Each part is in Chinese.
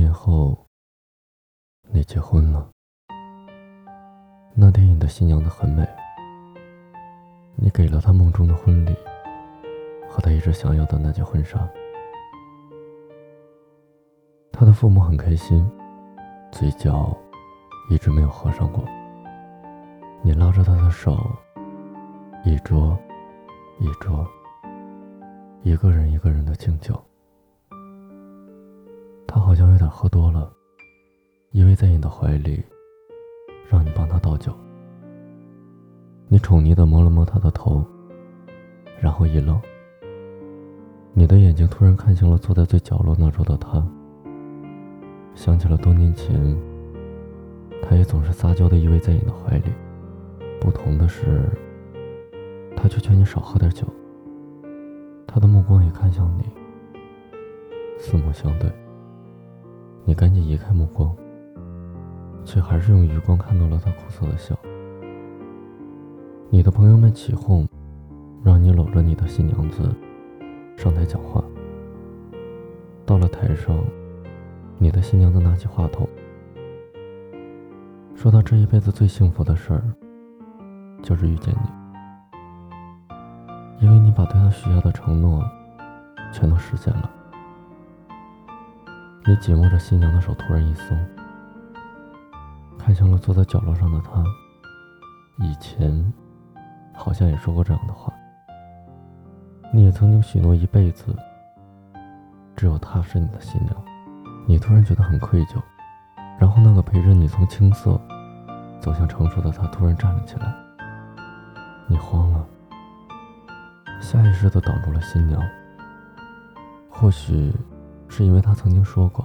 年后，你结婚了。那天你的新娘子很美，你给了她梦中的婚礼和她一直想要的那件婚纱。她的父母很开心，嘴角一直没有合上过。你拉着她的手，一桌一桌，一个人一个人的敬酒。好像有点喝多了，依偎在你的怀里，让你帮他倒酒。你宠溺的摸了摸他的头，然后一愣，你的眼睛突然看向了坐在最角落那桌的他，想起了多年前，他也总是撒娇的依偎在你的怀里，不同的是，他却劝你少喝点酒。他的目光也看向你，四目相对。你赶紧移开目光，却还是用余光看到了他苦涩的笑。你的朋友们起哄，让你搂着你的新娘子上台讲话。到了台上，你的新娘子拿起话筒，说她这一辈子最幸福的事儿，就是遇见你，因为你把对她许下的承诺，全都实现了。你紧握着新娘的手，突然一松，看向了坐在角落上的他。以前，好像也说过这样的话。你也曾经许诺一辈子，只有她是你的新娘。你突然觉得很愧疚，然后那个陪着你从青涩走向成熟的他突然站了起来。你慌了，下意识的挡住了新娘。或许。是因为他曾经说过，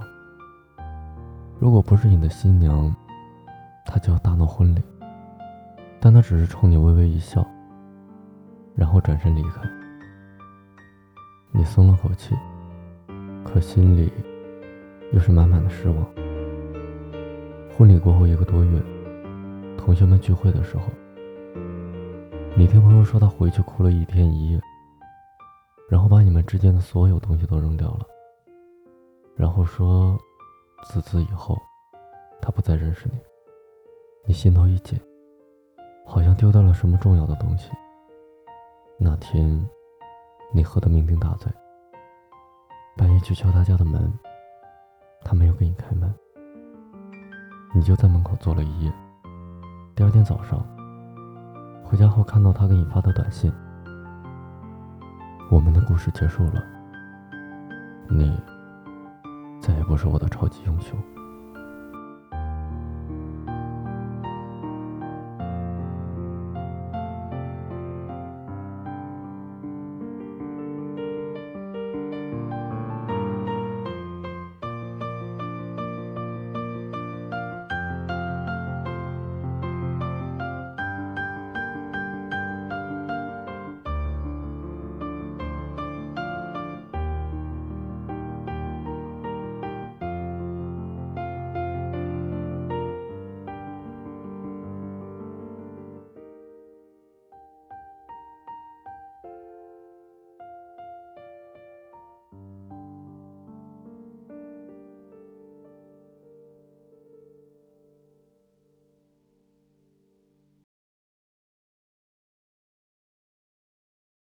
如果不是你的新娘，他就要大闹婚礼。但他只是冲你微微一笑，然后转身离开。你松了口气，可心里又是满满的失望。婚礼过后一个多月，同学们聚会的时候，你听朋友说他回去哭了一天一夜，然后把你们之间的所有东西都扔掉了。然后说，自此以后，他不再认识你。你心头一紧，好像丢掉了什么重要的东西。那天，你喝得酩酊大醉，半夜去敲他家的门，他没有给你开门，你就在门口坐了一夜。第二天早上，回家后看到他给你发的短信，我们的故事结束了。你。再也不是我的超级英雄。